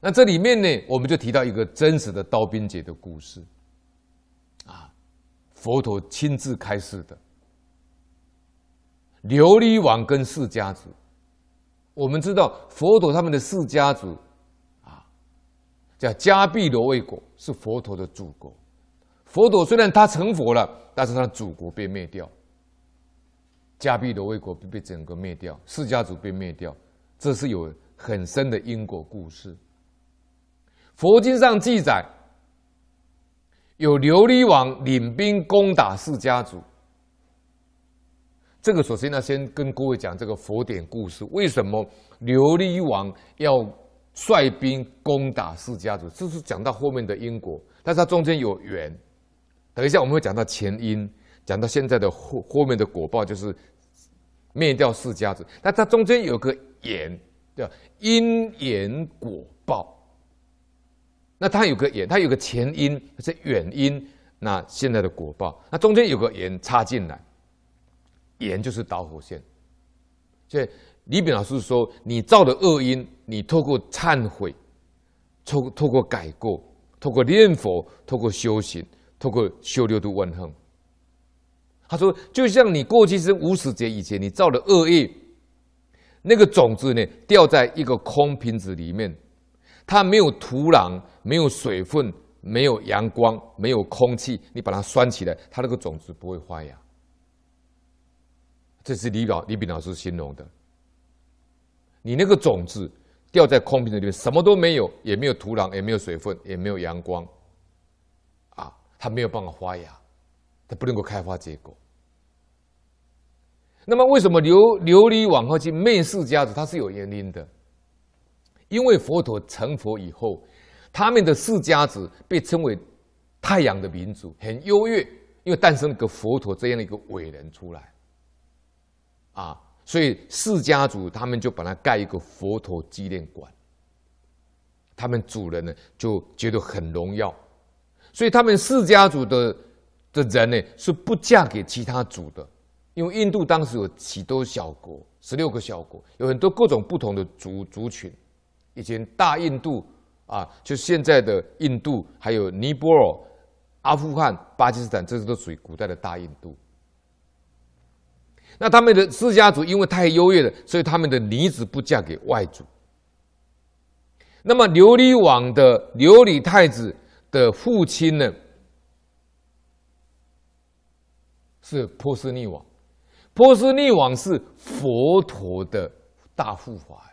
那这里面呢，我们就提到一个真实的刀兵劫的故事，啊，佛陀亲自开示的。琉璃王跟释迦族，我们知道佛陀他们的释迦族，啊，叫迦毗罗卫国，是佛陀的祖国。佛陀虽然他成佛了，但是他的祖国被灭掉，迦毗罗卫国被整个灭掉，释迦族被灭掉，这是有很深的因果故事。佛经上记载，有琉璃王领兵攻打释迦族。这个首先呢，先跟各位讲这个佛典故事。为什么琉璃王要率兵攻打释迦族？这是讲到后面的因果，但是它中间有缘。等一下我们会讲到前因，讲到现在的后后面的果报，就是灭掉释迦族。但它中间有个缘，叫因缘果报。那它有个缘，它有个前因是远因，那现在的果报，那中间有个缘插进来，缘就是导火线。所以李炳老师说，你造的恶因，你透过忏悔，透透过改过，透过念佛，透过修行，透过修六度万行。他说，就像你过去是无始劫以前你造的恶业，那个种子呢，掉在一个空瓶子里面。它没有土壤，没有水分，没有阳光，没有空气，你把它拴起来，它那个种子不会发芽。这是李老李炳老师形容的。你那个种子掉在空瓶子里面，什么都没有，也没有土壤，也没有水分，也没有阳光，啊，它没有办法发芽，它不能够开花结果。那么，为什么琉琉璃往后去灭世家族？它是有原因的。因为佛陀成佛以后，他们的释迦族被称为太阳的民族，很优越，因为诞生个佛陀这样的一个伟人出来，啊，所以释迦族他们就把它盖一个佛陀纪念馆，他们主人呢就觉得很荣耀，所以他们释迦族的的人呢是不嫁给其他族的，因为印度当时有许多小国，十六个小国，有很多各种不同的族族群。以前大印度啊，就现在的印度，还有尼泊尔、阿富汗、巴基斯坦，这些都属于古代的大印度。那他们的释迦族因为太优越了，所以他们的女子不嫁给外族。那么琉璃王的琉璃太子的父亲呢，是波斯匿王。波斯匿王是佛陀的大护法。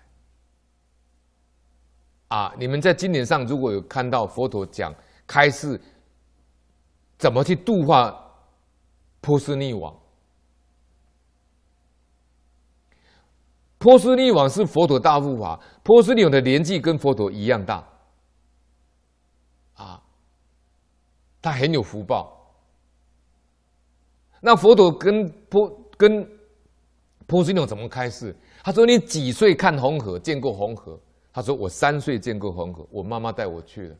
啊！你们在经典上如果有看到佛陀讲开示，怎么去度化波斯匿王？波斯匿王是佛陀大护法，波斯匿王的年纪跟佛陀一样大，啊，他很有福报。那佛陀跟波跟波斯匿王怎么开示？他说：“你几岁看红河？见过红河？”他说：“我三岁见过红河，我妈妈带我去的。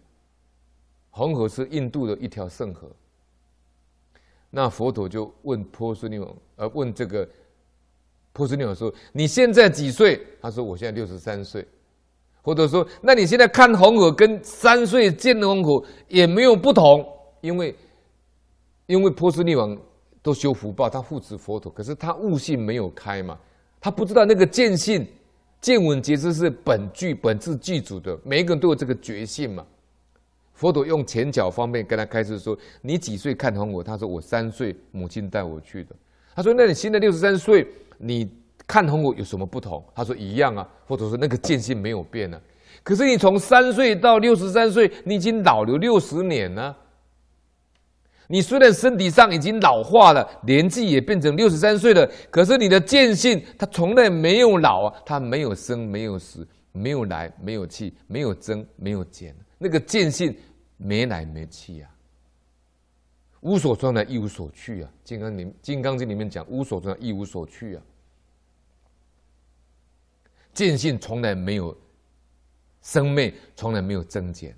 红河是印度的一条圣河。那佛陀就问波斯匿王，呃，问这个波斯匿王说：‘你现在几岁？’他说：‘我现在六十三岁。’佛陀说：‘那你现在看红河跟三岁见红河也没有不同，因为因为波斯匿王都修福报，他护持佛陀，可是他悟性没有开嘛，他不知道那个见性。”见闻觉知是本具本自具足的，每一个人都有这个觉性嘛。佛陀用前脚方便跟他开示说：“你几岁看红我？”他说：“我三岁，母亲带我去的。”他说：“那你现在六十三岁，你看红我有什么不同？”他说：“一样啊。”佛陀说：“那个见性没有变啊。可是你从三岁到六十三岁，你已经老了六十年了。你虽然身体上已经老化了，年纪也变成六十三岁了，可是你的见性，它从来没有老啊，它没有生，没有死，没有来，没有去，没有增，没有减，那个见性没来没去啊，无所装来，一无所去啊。金刚里，金刚经里面讲，无所装来，一无所去啊。见性从来没有生灭，从来没有增减。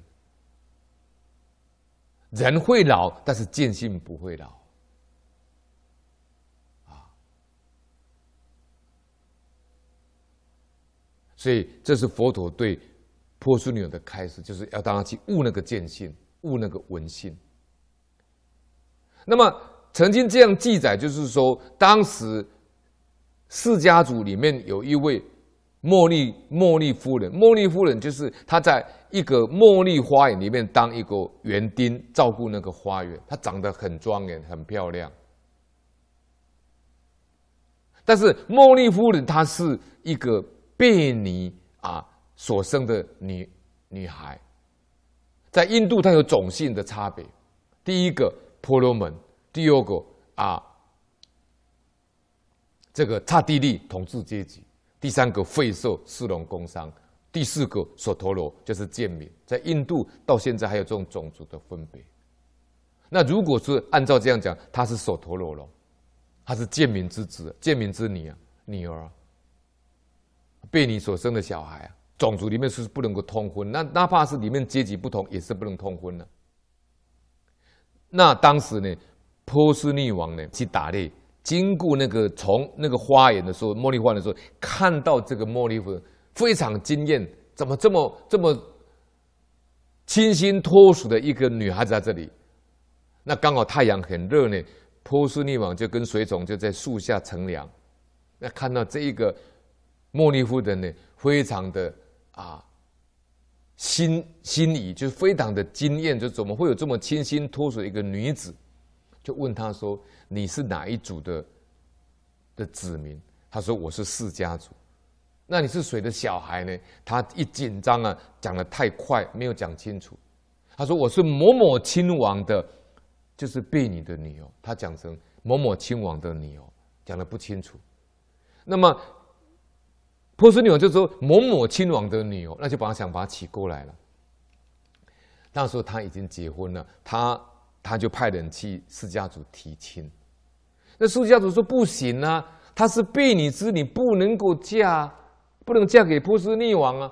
人会老，但是见性不会老，啊，所以这是佛陀对波斯匿王的开始，就是要当他去悟那个见性，悟那个闻性。那么曾经这样记载，就是说，当时释迦族里面有一位茉莉茉莉夫人，茉莉夫人就是她在一个茉莉花园里面当一个园丁，照顾那个花园。她长得很庄严，很漂亮。但是茉莉夫人她是一个贝尼啊所生的女女孩，在印度她有种姓的差别。第一个婆罗门，第二个啊这个刹帝利统治阶级，第三个吠舍四龙工商，第四个索陀罗就是贱民。在印度到现在还有这种种族的分别。那如果是按照这样讲，他是索陀罗咯。他是贱民之子，贱民之女啊，女儿啊，被你所生的小孩啊，种族里面是不能够通婚，那哪怕是里面阶级不同，也是不能通婚的。那当时呢，波斯匿王呢去打猎，经过那个从那个花园的时候，茉莉花的时候，看到这个茉莉夫人非常惊艳，怎么这么这么清新脱俗的一个女孩子在这里？那刚好太阳很热呢。波斯匿王就跟随从就在树下乘凉，那看到这一个茉莉夫人呢，非常的啊心心仪，就非常的惊艳，就怎么会有这么清新脱俗的一个女子？就问他说：“你是哪一族的的子民？”他说：“我是释迦族。”那你是谁的小孩呢？他一紧张啊，讲得太快，没有讲清楚。他说：“我是某某亲王的。”就是婢女的女儿，他讲成某某亲王的女儿，讲得不清楚。那么波斯女王就说某某亲王的女儿，那就把他想把他娶过来了。那时候他已经结婚了，他他就派人去释迦族提亲。那释迦族说不行啊，她是婢女之女，不能够嫁，不能嫁给波斯匿王啊。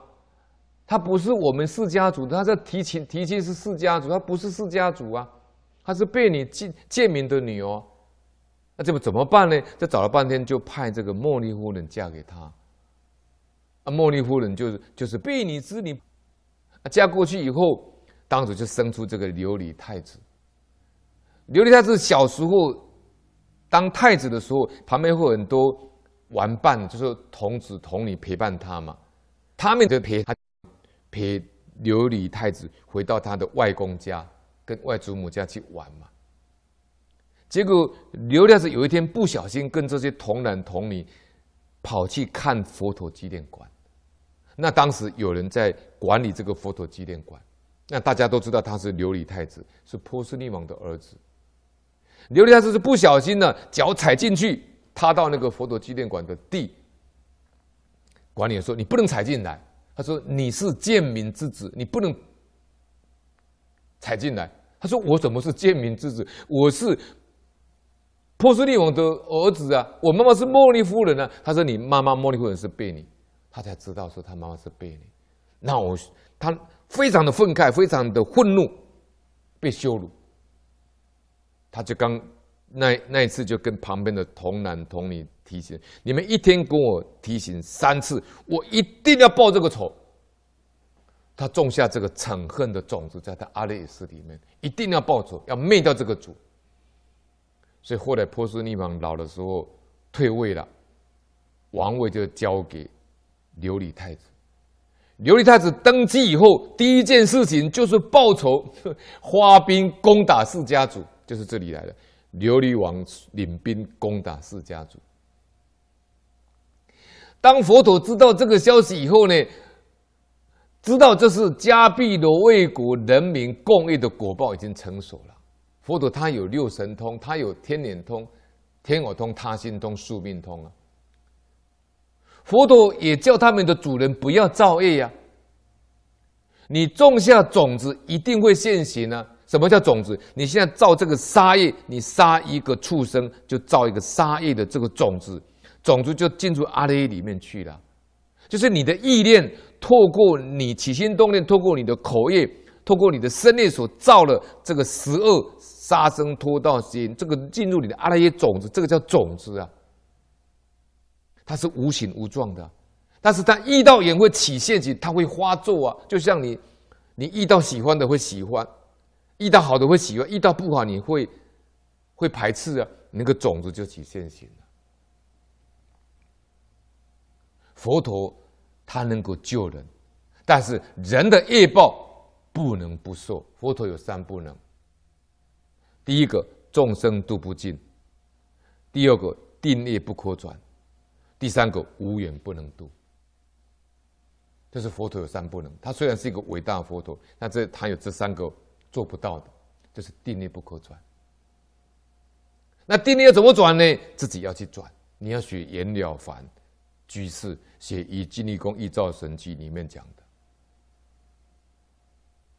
他不是我们释迦族，他在提亲提亲是释迦族，他不是释迦族啊。他是婢女贱贱民的女儿，那这么怎么办呢？就找了半天，就派这个茉莉夫人嫁给他。啊，茉莉夫人就是就是婢女之女，嫁过去以后，当时就生出这个琉璃太子。琉璃太子小时候当太子的时候，旁边会有很多玩伴，就是童子童女陪伴他嘛。他们就陪他陪琉璃太子回到他的外公家。跟外祖母家去玩嘛，结果琉璃太子有一天不小心跟这些童男童女跑去看佛陀纪念馆。那当时有人在管理这个佛陀纪念馆，那大家都知道他是琉璃太子，是波斯匿王的儿子。琉璃太子是不小心呢，脚踩进去，踏到那个佛陀纪念馆的地。管理员说：“你不能踩进来。”他说：“你是贱民之子，你不能踩进来。”他说：“我怎么是贱民之子？我是波斯匿王的儿子啊！我妈妈是茉莉夫人啊！”他说：“你妈妈茉莉夫人是婢女。”他才知道说他妈妈是婢女。那我他非常的愤慨，非常的愤怒，被羞辱。他就刚那那一次就跟旁边的童男童女提醒：“你们一天跟我提醒三次，我一定要报这个仇。”他种下这个仇恨的种子，在他阿赖耶识里面，一定要报仇，要灭掉这个族。所以后来波斯匿王老的时候退位了，王位就交给琉璃太子。琉璃太子登基以后，第一件事情就是报仇，发兵攻打释迦族，就是这里来的。琉璃王领兵攻打释迦族。当佛陀知道这个消息以后呢，知道这是迦毗罗卫国人民共业的果报已经成熟了。佛陀他有六神通，他有天眼通、天耳通、他心通、宿命通啊。佛陀也叫他们的主人不要造业呀。你种下种子，一定会现行啊。什么叫种子？你现在造这个杀业，你杀一个畜生，就造一个杀业的这个种子，种子就进入阿赖耶里面去了。就是你的意念。透过你起心动念，透过你的口业，透过你的身业所造了这个十恶杀生拖到心，这个进入你的阿赖耶种子，这个叫种子啊。它是无形无状的，但是它遇到缘会起现起，它会发作啊，就像你，你遇到喜欢的会喜欢，遇到好的会喜欢，遇到不好你会会排斥啊，那个种子就起现行了。佛陀他能够救人，但是人的业报不能不受。佛陀有三不能：第一个众生度不尽；第二个定业不可转；第三个无缘不能度。这是佛陀有三不能。他虽然是一个伟大的佛陀，但这他有这三个做不到的，就是定力不可转。那定力要怎么转呢？自己要去转，你要学袁了凡。居士写《以金力功一照神记》里面讲的，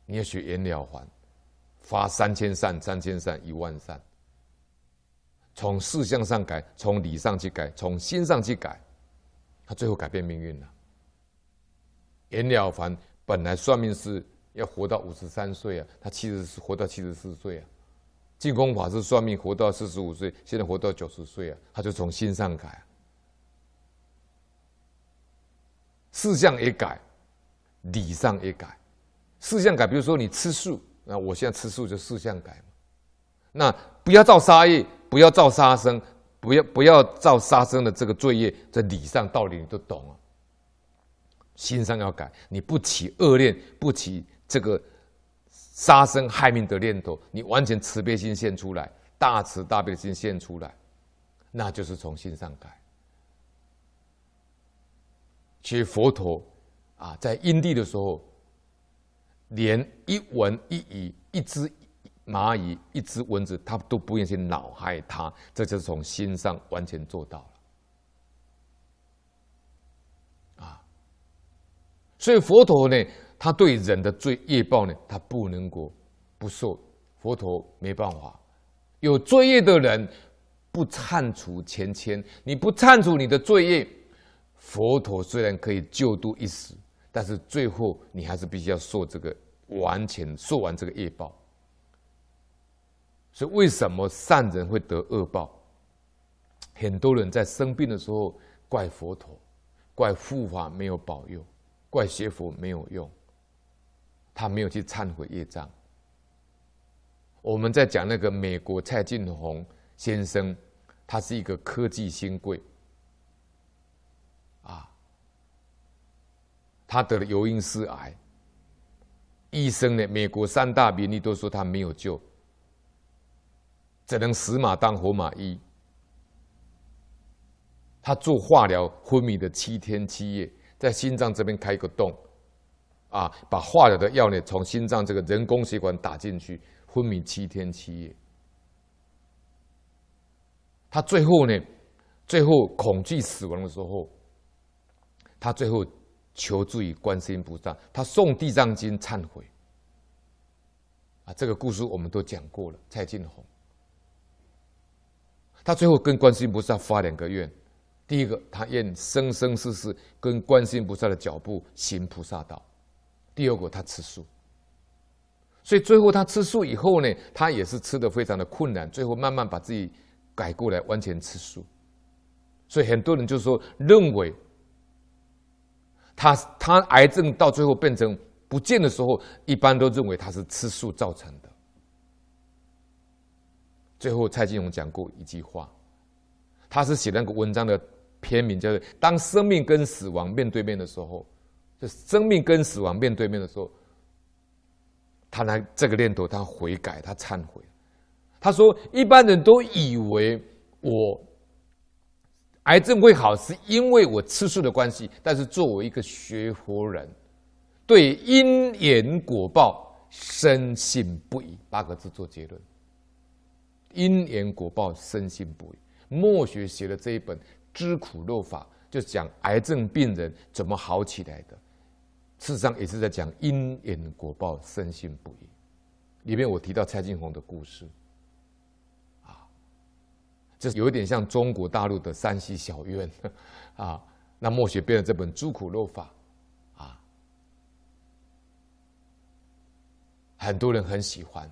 你要学袁了凡，发三千善，三千善，一万善，从事相上改，从理上去改，从心上去改，他最后改变命运了。袁了凡本来算命是要活到五十三岁啊，他七十活到七十四岁啊。净空法师算命活到四十五岁，现在活到九十岁啊，他就从心上改。事相也改，理上也改。事相改，比如说你吃素，那我现在吃素就事相改嘛。那不要造杀业，不要造杀生，不要不要造杀生的这个罪业，在理上道理你都懂啊。心上要改，你不起恶念，不起这个杀生害命的念头，你完全慈悲心现出来，大慈大悲心现出来，那就是从心上改。其实佛陀啊，在因地的时候，连一蚊一蚁、一只蚂蚁、一只蚊子，他都不愿意去恼害他，这就是从心上完全做到了。啊，所以佛陀呢，他对人的罪业报呢，他不能够不受。佛陀没办法，有罪业的人不忏除前愆，你不忏除你的罪业。佛陀虽然可以救度一时，但是最后你还是必须要受这个完全受完这个业报。所以为什么善人会得恶报？很多人在生病的时候怪佛陀，怪护法没有保佑，怪学佛没有用，他没有去忏悔业障。我们在讲那个美国蔡进弘先生，他是一个科技新贵。啊他得了尤因斯癌，医生呢？美国三大名医都说他没有救，只能死马当活马医。他做化疗昏迷的七天七夜，在心脏这边开一个洞，啊，把化疗的药呢从心脏这个人工血管打进去，昏迷七天七夜。他最后呢，最后恐惧死亡的时候，他最后。求助于观世音菩萨，他诵地藏经忏悔。啊，这个故事我们都讲过了。蔡进红，他最后跟观世音菩萨发两个愿：第一个，他愿生生世世跟观世音菩萨的脚步行菩萨道；第二个，他吃素。所以最后他吃素以后呢，他也是吃得非常的困难，最后慢慢把自己改过来，完全吃素。所以很多人就说认为。他他癌症到最后变成不见的时候，一般都认为他是吃素造成的。最后蔡金荣讲过一句话，他是写那个文章的篇名叫做“当生命跟死亡面对面的时候”，就生命跟死亡面对面的时候，他来这个念头，他悔改，他忏悔。他说：“一般人都以为我。”癌症会好，是因为我吃素的关系。但是作为一个学佛人，对因缘果报深信不疑。八个字做结论：因缘果报深信不疑。末学写的这一本《知苦肉法》，就讲癌症病人怎么好起来的。事实上也是在讲因缘果报深信不疑。里面我提到蔡进弘的故事。啊这有点像中国大陆的山西小院啊，那末学编的这本《诸苦肉法》啊，很多人很喜欢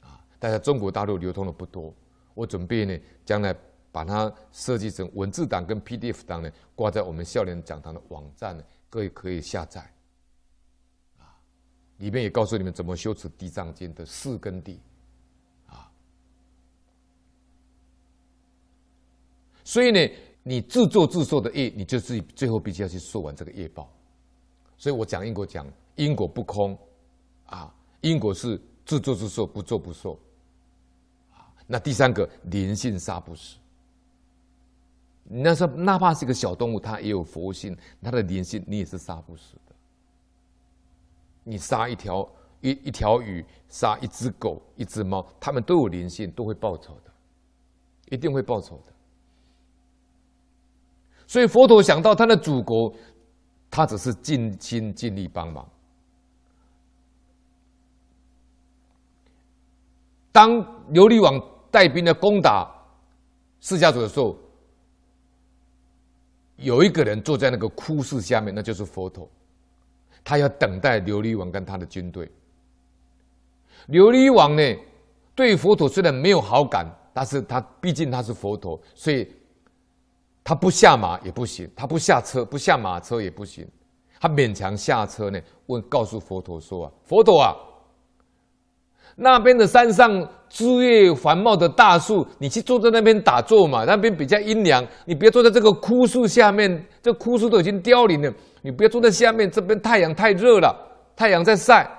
啊，但是中国大陆流通的不多。我准备呢，将来把它设计成文字档跟 PDF 档呢，挂在我们笑脸讲堂的网站呢，各位可以下载。里面也告诉你们怎么修持《地藏经》的四根地。啊，所以呢，你自作自受的业，你就自己最后必须要去受完这个业报。所以我讲因果讲因果不空，啊，因果是自作自受，不作不受。那第三个灵性杀不死，那说哪怕是一个小动物，它也有佛性，它的灵性你也是杀不死。你杀一条一一条鱼，杀一只狗、一只猫，它们都有灵性，都会报仇的，一定会报仇的。所以佛陀想到他的祖国，他只是尽心尽力帮忙。当琉璃王。带兵的攻打释迦族的时候，有一个人坐在那个枯树下面，那就是佛陀。他要等待琉璃王跟他的军队。琉璃王呢，对佛陀虽然没有好感，但是他毕竟他是佛陀，所以他不下马也不行，他不下车不下马车也不行，他勉强下车呢，问告诉佛陀说啊，佛陀啊。那边的山上枝叶繁茂的大树，你去坐在那边打坐嘛？那边比较阴凉，你别坐在这个枯树下面，这枯树都已经凋零了，你不要坐在下面，这边太阳太热了，太阳在晒，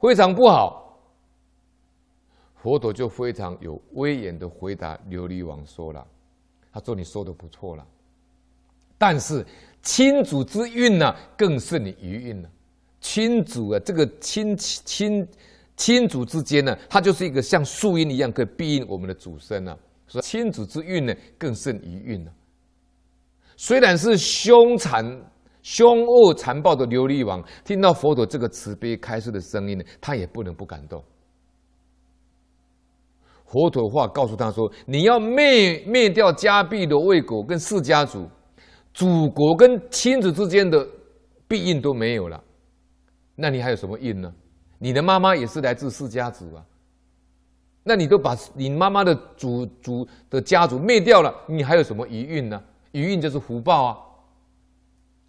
非常不好。佛陀就非常有威严的回答琉璃王说了：“他说你说的不错了，但是亲祖之运呢，更胜你余运了。亲祖啊，这个亲亲。”亲祖之间呢，它就是一个像树荫一样，可以庇荫我们的祖先呢。所以亲祖之运呢，更胜余运了。虽然是凶残、凶恶、残暴的琉璃王，听到佛陀这个慈悲开示的声音呢，他也不能不感动。佛陀的话告诉他说：“你要灭灭掉迦毗的卫国跟释迦族，祖国跟亲子之间的庇荫都没有了，那你还有什么荫呢？”你的妈妈也是来自释迦族啊，那你都把你妈妈的祖祖的家族灭掉了，你还有什么余荫呢？余荫就是福报啊，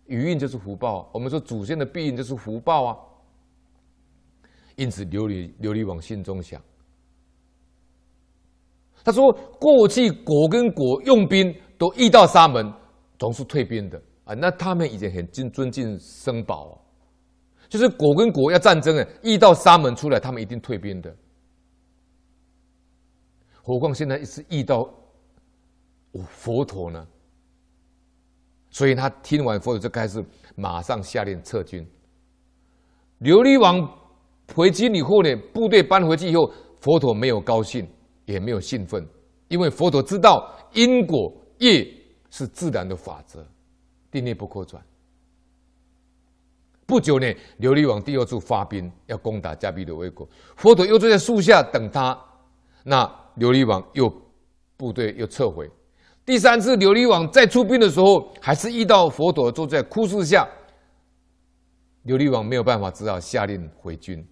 余荫就是福报。我们说祖先的庇荫就是福报啊。因此琉璃琉璃王心中想，他说过去国跟国用兵都遇到沙门，总是退兵的啊，那他们已经很尊尊敬僧宝啊。就是国跟国要战争啊，遇到沙门出来，他们一定退兵的。何况现在是遇到佛陀呢，所以他听完佛陀就开始马上下令撤军。琉璃王回军以后呢，部队搬回去以后，佛陀没有高兴，也没有兴奋，因为佛陀知道因果业是自然的法则，定力不可转。不久呢，琉璃王第二次发兵要攻打迦毗罗卫国，佛陀又坐在树下等他。那琉璃王又部队又撤回。第三次琉璃王再出兵的时候，还是遇到佛陀坐在枯树下。琉璃王没有办法，只好下令回军。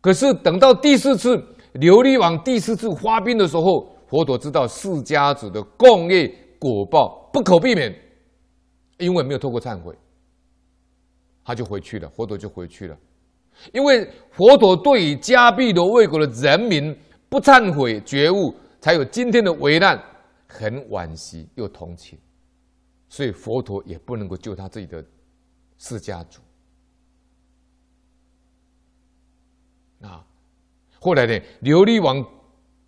可是等到第四次琉璃王第四次发兵的时候，佛陀知道释迦族的共业果报不可避免，因为没有透过忏悔。他就回去了，佛陀就回去了，因为佛陀对于迦毗罗卫国的人民不忏悔觉悟，才有今天的危难，很惋惜又同情，所以佛陀也不能够救他自己的释迦族。啊，后来呢，琉璃王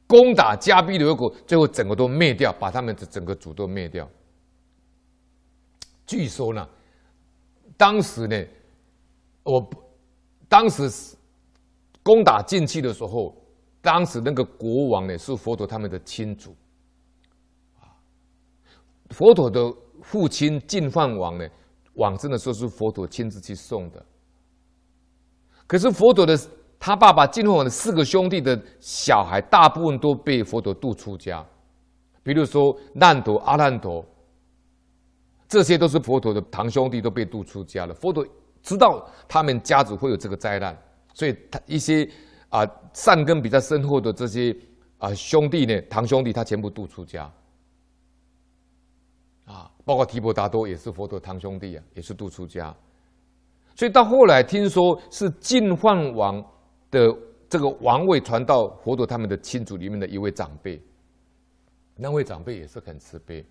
攻打迦毗罗国，最后整个都灭掉，把他们的整个族都灭掉。据说呢。当时呢，我当时攻打进去的时候，当时那个国王呢是佛陀他们的亲族，佛陀的父亲净饭王呢，往生的时候是佛陀亲自去送的。可是佛陀的他爸爸净饭王的四个兄弟的小孩，大部分都被佛陀度出家，比如说难陀、阿难陀。这些都是佛陀的堂兄弟都被度出家了。佛陀知道他们家族会有这个灾难，所以他一些啊善根比较深厚的这些啊兄弟呢，堂兄弟他全部渡出家。啊，包括提婆达多也是佛陀堂兄弟啊，也是度出家。所以到后来听说是净饭王的这个王位传到佛陀他们的亲族里面的一位长辈，那位长辈也是很慈悲。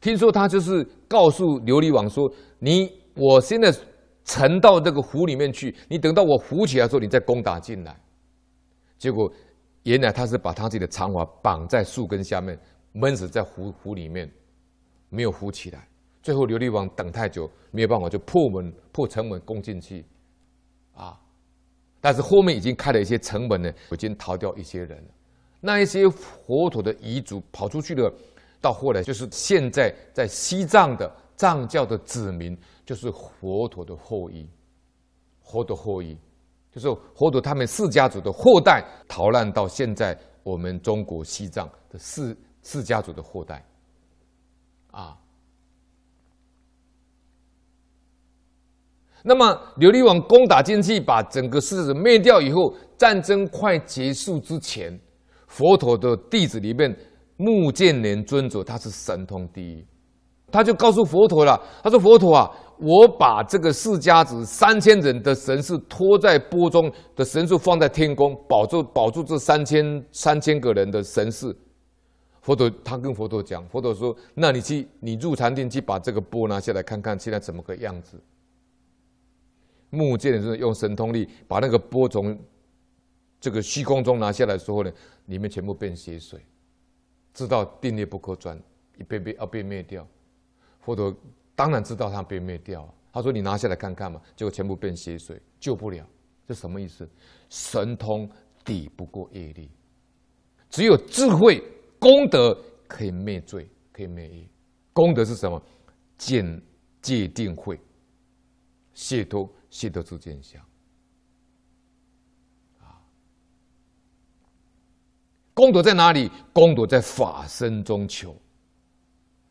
听说他就是告诉琉璃王说：“你我现在沉到这个湖里面去，你等到我浮起来的时候，你再攻打进来。”结果原来他是把他自己的长发绑在树根下面，闷死在湖湖里面，没有浮起来。最后琉璃王等太久没有办法，就破门破城门攻进去，啊！但是后面已经开了一些城门呢，已经逃掉一些人。那一些佛陀的遗族跑出去了。到后来，就是现在在西藏的藏教的子民，就是佛陀的后裔，佛陀后裔，就是佛陀他们四家族的后代逃难到现在我们中国西藏的四四家族的后代，啊。那么琉璃王攻打进去，把整个狮子灭掉以后，战争快结束之前，佛陀的弟子里面。目犍连尊者他是神通第一，他就告诉佛陀了，他说：“佛陀啊，我把这个释迦子三千人的神士托在钵中的神识放在天宫，保住保住这三千三千个人的神士。”佛陀他跟佛陀讲，佛陀说：“那你去，你入禅定去把这个钵拿下来看看，现在怎么个样子？”目犍连尊用神通力把那个钵从这个虚空中拿下来的时候呢，里面全部变血水。知道定力不可转，一被被要被灭掉。佛陀当然知道他被灭掉。他说：“你拿下来看看嘛。”结果全部变血水，救不了。这什么意思？神通抵不过业力，只有智慧功德可以灭罪，可以灭业。功德是什么？见戒定慧，解脱解脱知见相。功德在哪里？功德在法身中求。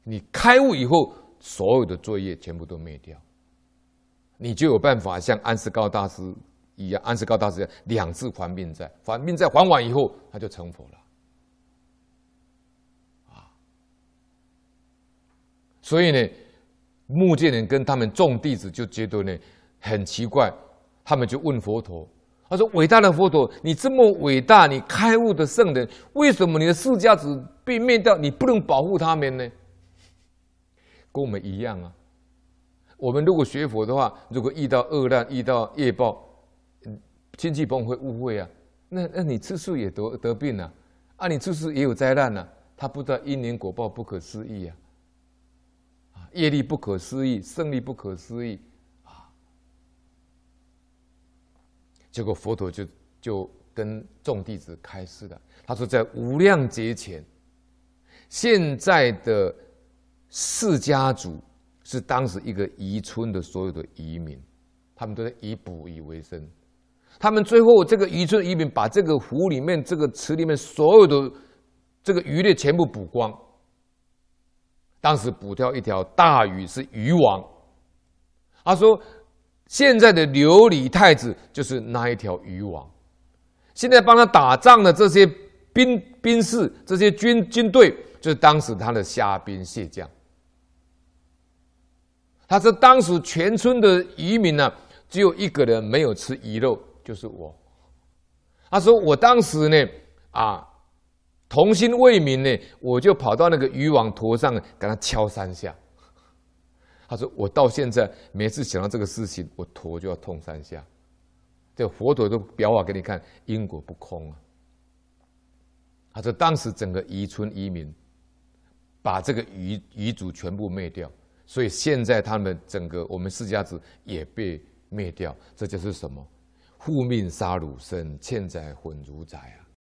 你开悟以后，所有的罪业全部都灭掉，你就有办法像安世高大师一样，安世高大师一样两次还命债，还命债还完以后，他就成佛了。所以呢，目犍连跟他们众弟子就觉得呢很奇怪，他们就问佛陀。他说：“伟大的佛陀，你这么伟大，你开悟的圣人，为什么你的世家子被灭掉？你不能保护他们呢？跟我们一样啊。我们如果学佛的话，如果遇到恶难、遇到业报，亲戚朋友会误会啊。那那你吃素也得得病啊？啊，你吃素也有灾难啊？他不知道因缘果报不可思议，啊，业力不可思议，胜利不可思议啊。”结果佛陀就就跟众弟子开示了，他说在无量劫前，现在的释迦族是当时一个渔村的所有的渔民，他们都在以捕鱼为生。他们最后这个渔村渔民把这个湖里面、这个池里面所有的这个鱼类全部捕光。当时捕掉一条大鱼是鱼王，他说。现在的琉璃太子就是那一条鱼王，现在帮他打仗的这些兵兵士、这些军军队，就是当时他的虾兵蟹将。他说，当时全村的渔民呢，只有一个人没有吃鱼肉，就是我。他说，我当时呢，啊，童心未泯呢，我就跑到那个鱼网坨上，给他敲三下。他说：“我到现在每次想到这个事情，我头就要痛三下。这佛陀都表法给你看，因果不空啊。”他说：“当时整个渔村渔民把这个鱼鱼族全部灭掉，所以现在他们整个我们释迦子也被灭掉。这就是什么？复命杀汝身，欠债混如债啊！